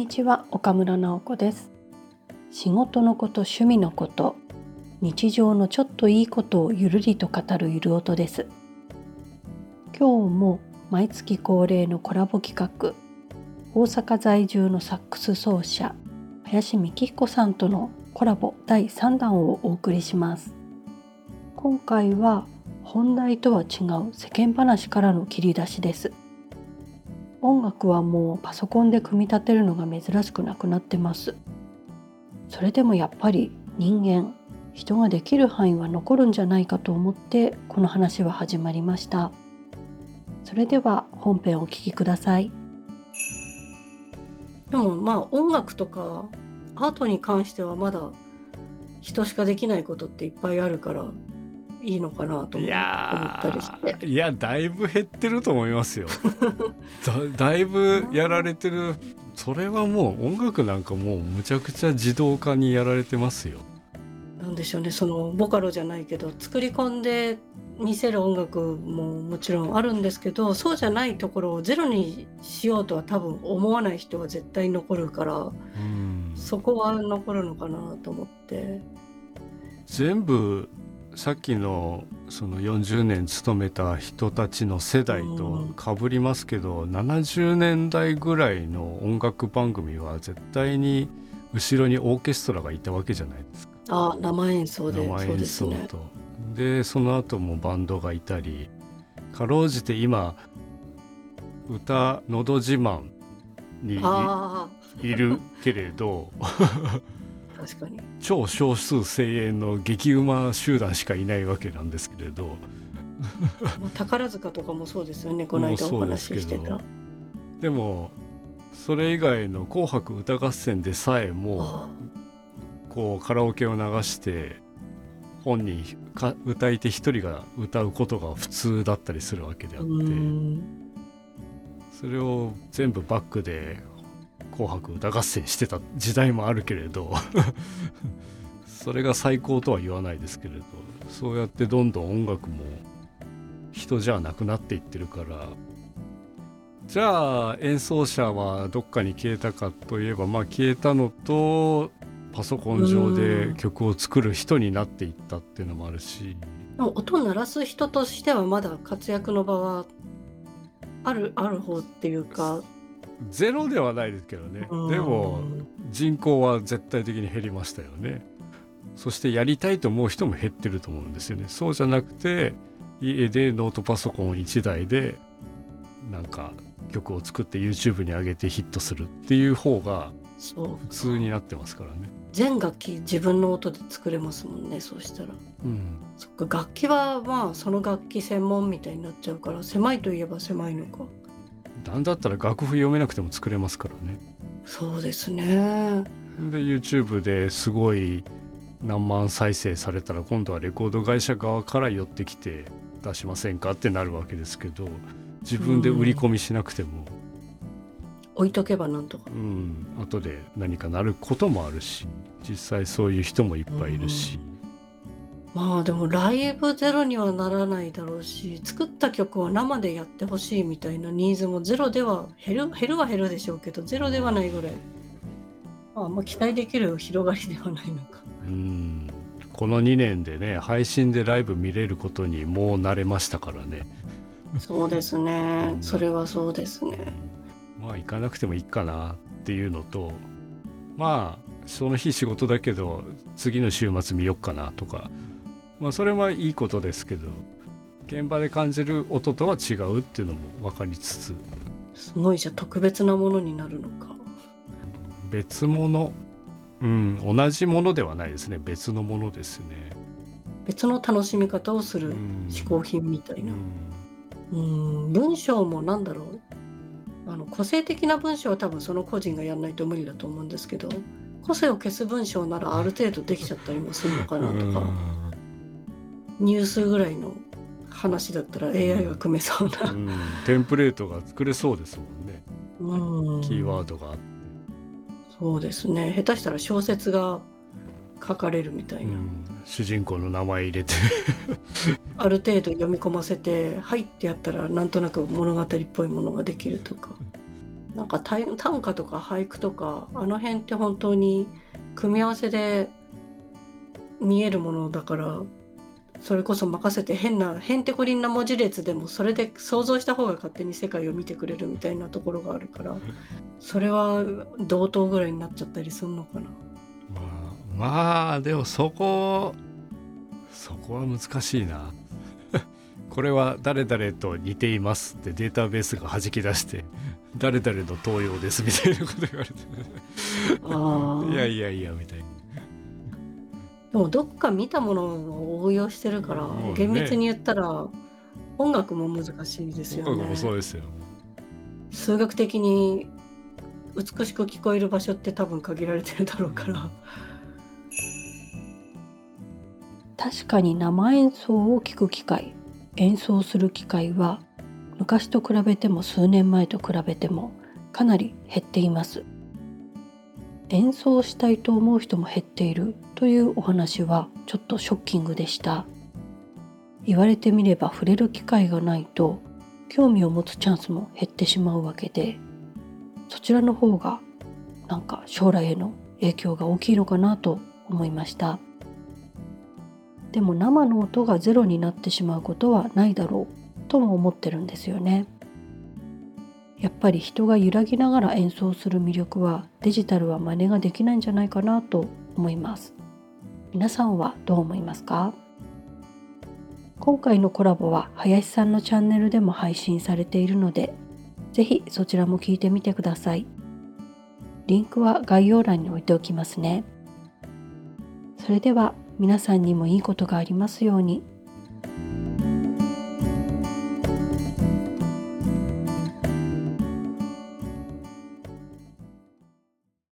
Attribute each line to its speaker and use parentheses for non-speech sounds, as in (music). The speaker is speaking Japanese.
Speaker 1: にちは岡村直子です。仕事のこと趣味のこと日常のちょっといいことをゆるりと語るゆる音です。今日も毎月恒例のコラボ企画大阪在住のサックス奏者林幹彦さんとのコラボ第3弾をお送りします。今回は本題とは違う世間話からの切り出しです。音楽はもうパソコンで組み立てるのが珍しくなくなってます。それでもやっぱり人間人ができる範囲は残るんじゃないかと思ってこの話は始まりました。それでは本編をお聴きください。でもまあ音楽とかアートに関してはまだ人しかできないことっていっぱいあるからいいのかなと思ったりして。
Speaker 2: いやだいぶ減ってると思いますよ。(laughs) だだいぶやられてる。それはもう音楽なんかもうむちゃくちゃ自動化にやられてますよ。
Speaker 1: なんでしょうね。そのボカロじゃないけど作り込んで見せる音楽ももちろんあるんですけどそうじゃないところをゼロにしようとは多分思わない人は絶対残るから、うん、そこは残るのかなと思って。
Speaker 2: 全部さっきのその40年勤めた人たちの世代とかぶりますけど、うん、70年代ぐらいの音楽番組は絶対に後ろにオーケストラがいたわけじゃないですか。
Speaker 1: あ生演奏で
Speaker 2: 生演奏と。でその後もバンドがいたりかろうじて今歌のど自慢にいるけれど (laughs)
Speaker 1: 確かに。
Speaker 2: 超少数精鋭の激うま集団しかいないわけなんですけれど。
Speaker 1: 宝塚とかもそうですよねこの間お話ししてた。
Speaker 2: でもそれ以外の「紅白歌合戦」でさえもこうカラオケを流して本人か歌い手一人が歌うことが普通だったりするわけであって。それを全部バックで紅白歌合戦してた時代もあるけれど (laughs) それが最高とは言わないですけれどそうやってどんどん音楽も人じゃなくなっていってるからじゃあ演奏者はどっかに消えたかといえばまあ消えたのとパソコン上で曲を作る人になっていったっていうのもあるし。
Speaker 1: 音鳴らす人としてはまだ活躍の場はあるある方っていうか
Speaker 2: ゼロではないですけどね。でも人口は絶対的に減りましたよね。そしてやりたいと思う人も減ってると思うんですよね。そうじゃなくて家でノートパソコン1台でなんか曲を作って YouTube に上げてヒットするっていう方が普通になってますからね。
Speaker 1: 全楽器自分の音で作れますもんねそうしたら、うん、そっか楽器はまあその楽器専門みたいになっちゃうから狭いといえば狭いのか
Speaker 2: なんだったら楽譜読めなくても作れますからね。
Speaker 1: そうですね。
Speaker 2: で YouTube ですごい何万再生されたら今度はレコード会社側から寄ってきて出しませんかってなるわけですけど自分で売り込みしなくても、
Speaker 1: 置いとけばなんとか。
Speaker 2: うん。後で何かなることもあるし実際そういう人もいっぱいいるし、
Speaker 1: まあでもライブゼロにはならないだろうし作った曲を生でやってほしいみたいなニーズもゼロでは減る減るは減るでしょうけどゼロではないぐらい、まあ、あんま期待できる広がりではないのか。
Speaker 2: うんこの2年でね配信でライブ見れることにもう慣れましたからね。
Speaker 1: そうですね、それはそうですね。
Speaker 2: まあ行かなくてもいいかなっていうのとまあその日仕事だけど次の週末見よっかなとかまあそれはいいことですけど現場で感じる音とは違うっていうのも分かりつつ。
Speaker 1: すごいじゃ特別なものになるのか。
Speaker 2: 別物。うん同じものではないですね。別のものですね。
Speaker 1: 別の楽しみ方をする嗜好品みたいな。うん。文章もなんだろう。あの個性的な文章は多分その個人がやらないと無理だと思うんですけど個性を消す文章ならある程度できちゃったりもするのかなとかニュースぐらいの話だったら AI が組めそうな、うん、
Speaker 2: テンプレートが作れそうですもんね、うん、キーワードがあって。
Speaker 1: そうですね。下手したら小説が書かれるみたいな、うん、
Speaker 2: 主人公の名前入れて。(laughs)
Speaker 1: ある程度読み込ませて「はい」ってやったらなんとなく物語っぽいものができるとか。
Speaker 3: なんか短歌とか俳句とかあの辺って本当に組み合わせで見えるものだからそれこそ任せて変なへんてこりんな文字列でもそれで想像した方が勝手に世界を見てくれるみたいなところがあるからそれは同等ぐらいになっちゃったりするのかな。
Speaker 2: まあ、まあでもそこそこは難しいな。(laughs) これは誰々と似ていますってデータベースが弾き出して誰々の東洋ですみたいなこと言われて
Speaker 3: あ (laughs)
Speaker 2: いやいやいやみたいな
Speaker 3: でもどっか見たものを応用してるから、
Speaker 2: もうね。
Speaker 3: 厳密に言ったら音楽も難しいですよ
Speaker 2: 音楽
Speaker 3: ね
Speaker 2: もそうですよ。
Speaker 3: 数学的に美しく聞こえる場所って多分限られてるだろうから。確かに生演奏を聴く機会演奏する機会は昔と比べても数年前と比べてもかなり減っています演奏したいと思う人も減っているというお話はちょっとショッキングでした。言われてみれば触れる機会がないと興味を持つチャンスも減ってしまうわけでそちらの方がなんか将来への影響が大きいのかなと思いました。でも生の音がゼロになってしまうことはないだろうとも思ってるんですよね。やっぱり人が揺らぎながら演奏する魅力はデジタルは真似ができないんじゃないかなと思います。皆さんはどう思いますか？今回のコラボは林さんのチャンネルでも配信されているのでぜひそちらも聞いてみてください。リンクは概要欄に置いておきますね。それでは皆さんにもいいことがありますように。